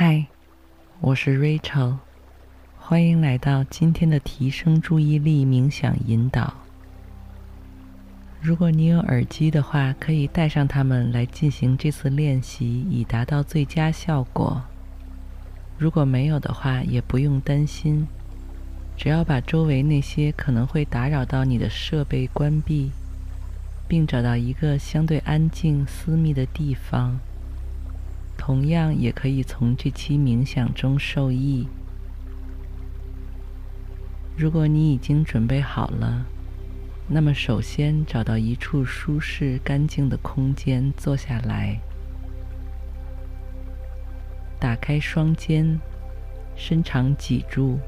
嗨，我是 Rachel，欢迎来到今天的提升注意力冥想引导。如果你有耳机的话，可以戴上它们来进行这次练习，以达到最佳效果。如果没有的话，也不用担心，只要把周围那些可能会打扰到你的设备关闭，并找到一个相对安静、私密的地方。同样也可以从这期冥想中受益。如果你已经准备好了，那么首先找到一处舒适、干净的空间坐下来，打开双肩，伸长脊柱，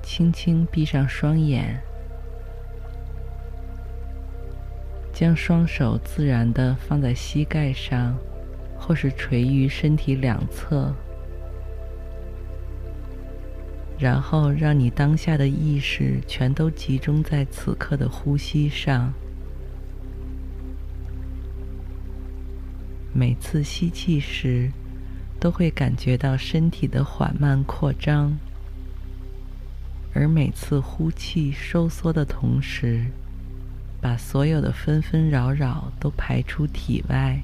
轻轻闭上双眼，将双手自然的放在膝盖上。或是垂于身体两侧，然后让你当下的意识全都集中在此刻的呼吸上。每次吸气时，都会感觉到身体的缓慢扩张；而每次呼气收缩的同时，把所有的纷纷扰扰都排出体外。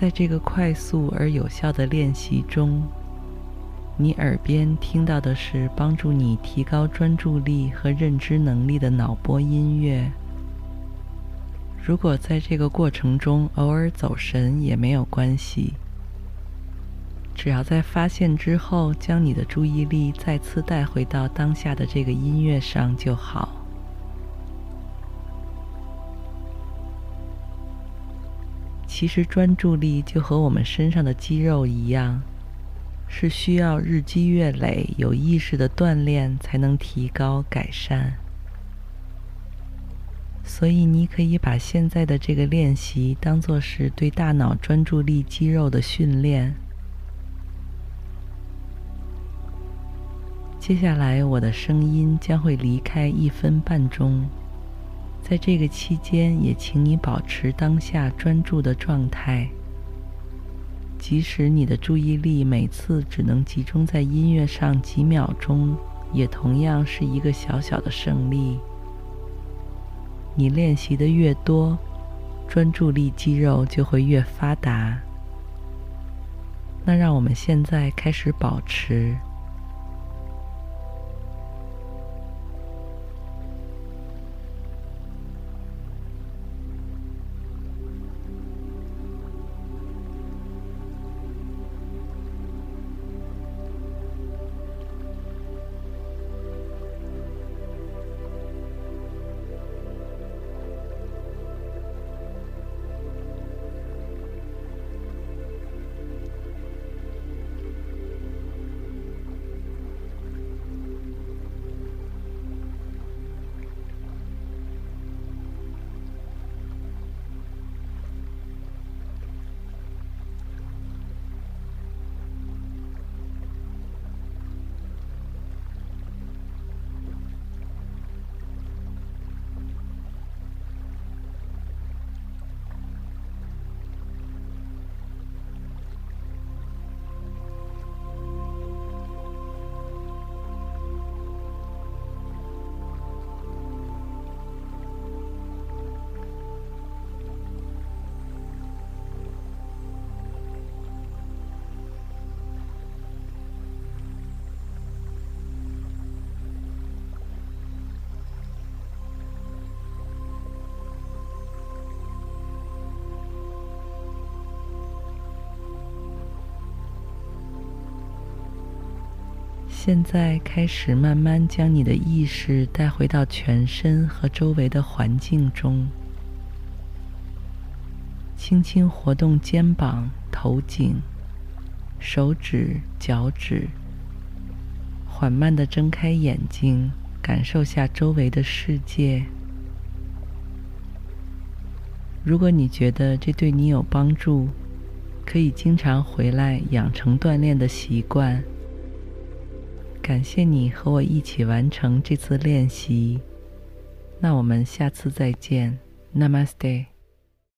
在这个快速而有效的练习中，你耳边听到的是帮助你提高专注力和认知能力的脑波音乐。如果在这个过程中偶尔走神也没有关系，只要在发现之后将你的注意力再次带回到当下的这个音乐上就好。其实专注力就和我们身上的肌肉一样，是需要日积月累、有意识的锻炼才能提高改善。所以，你可以把现在的这个练习当作是对大脑专注力肌肉的训练。接下来，我的声音将会离开一分半钟。在这个期间，也请你保持当下专注的状态。即使你的注意力每次只能集中在音乐上几秒钟，也同样是一个小小的胜利。你练习的越多，专注力肌肉就会越发达。那让我们现在开始保持。现在开始慢慢将你的意识带回到全身和周围的环境中，轻轻活动肩膀、头颈、手指、脚趾，缓慢地睁开眼睛，感受下周围的世界。如果你觉得这对你有帮助，可以经常回来养成锻炼的习惯。感谢你和我一起完成这次练习，那我们下次再见，Namaste。